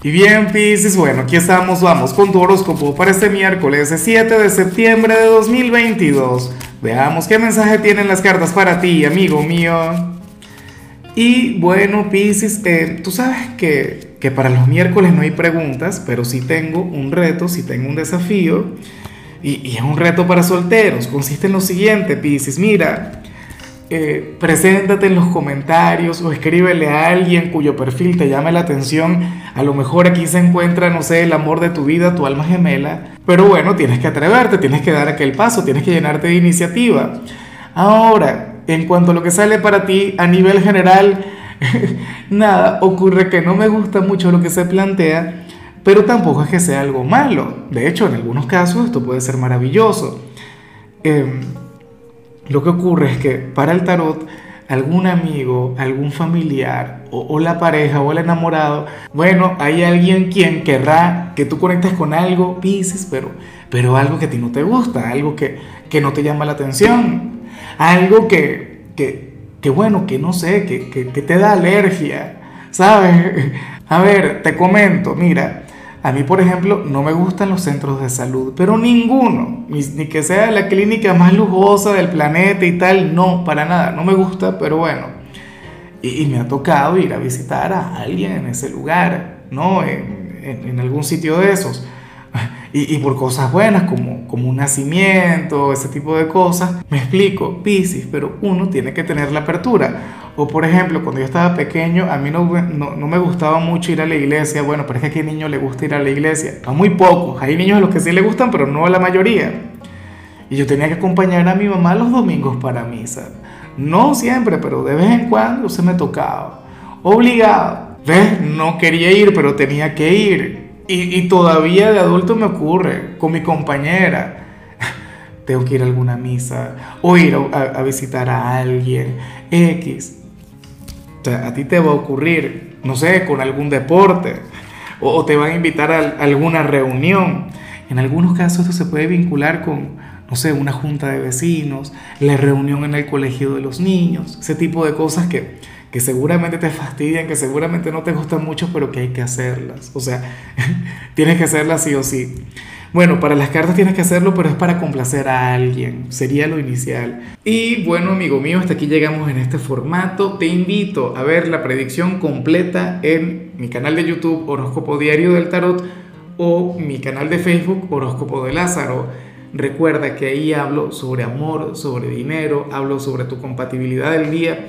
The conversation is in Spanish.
Y bien, Pisces, bueno, aquí estamos, vamos con tu horóscopo para este miércoles 7 de septiembre de 2022. Veamos qué mensaje tienen las cartas para ti, amigo mío. Y bueno, Pisces, eh, tú sabes que, que, para los miércoles no hay preguntas, pero sí tengo un reto, sí tengo un desafío. Y, y es un reto para solteros. Consiste en lo siguiente, Pisces, mira. Eh, preséntate en los comentarios o escríbele a alguien cuyo perfil te llame la atención. A lo mejor aquí se encuentra, no sé, el amor de tu vida, tu alma gemela. Pero bueno, tienes que atreverte, tienes que dar aquel paso, tienes que llenarte de iniciativa. Ahora, en cuanto a lo que sale para ti a nivel general, nada, ocurre que no me gusta mucho lo que se plantea, pero tampoco es que sea algo malo. De hecho, en algunos casos esto puede ser maravilloso. Eh, lo que ocurre es que para el tarot, algún amigo, algún familiar, o, la pareja, o el enamorado, bueno, hay alguien quien querrá que tú conectes con algo, Pisces, pero, pero algo que a ti no te gusta, algo que, que no te llama la atención, algo que, que, que bueno, que no sé, que, que, que te da alergia, ¿sabes? A ver, te comento, mira, a mí, por ejemplo, no me gustan los centros de salud, pero ninguno, ni, que sea la clínica más lujosa del planeta y tal, no, para nada, no me gusta, pero bueno. Y, me ha tocado ir a visitar a alguien en ese lugar, ¿no? En, algún sitio de esos. Y, y, por cosas buenas como, como un nacimiento, ese tipo de cosas. Me explico, Piscis, pero uno tiene que tener la apertura. O por ejemplo, cuando yo estaba pequeño, a mí no, no, no, me gustaba mucho ir a la iglesia. Bueno, pero es que a qué niño le gusta ir a la iglesia. A muy pocos. Hay niños a los que sí le gustan, pero no a la mayoría. Y yo tenía que acompañar a mi mamá los domingos para misa. No siempre, pero de vez en cuando se me tocaba. Obligado. ¿Ves? No quería ir, pero tenía que ir. Y, todavía de adulto me ocurre con mi compañera tengo que ir a alguna misa o ir a, a, visitar a alguien X a ti te va a ocurrir, no sé, con algún deporte o, te van a invitar a, alguna reunión. En algunos casos esto se puede vincular con, no sé, una junta de vecinos, la reunión en el colegio de los niños, ese tipo de cosas que, que seguramente te fastidian, que seguramente no te gustan mucho, pero que hay que hacerlas. O sea, tienes que hacerlas sí o sí. Bueno, para las cartas tienes que hacerlo, pero es para complacer a alguien. Sería lo inicial. Y bueno, amigo mío, hasta aquí llegamos en este formato. Te invito a ver la predicción completa en mi canal de YouTube Horóscopo Diario del Tarot o mi canal de Facebook Horóscopo de Lázaro. Recuerda que ahí hablo sobre amor, sobre dinero, hablo sobre tu compatibilidad del día.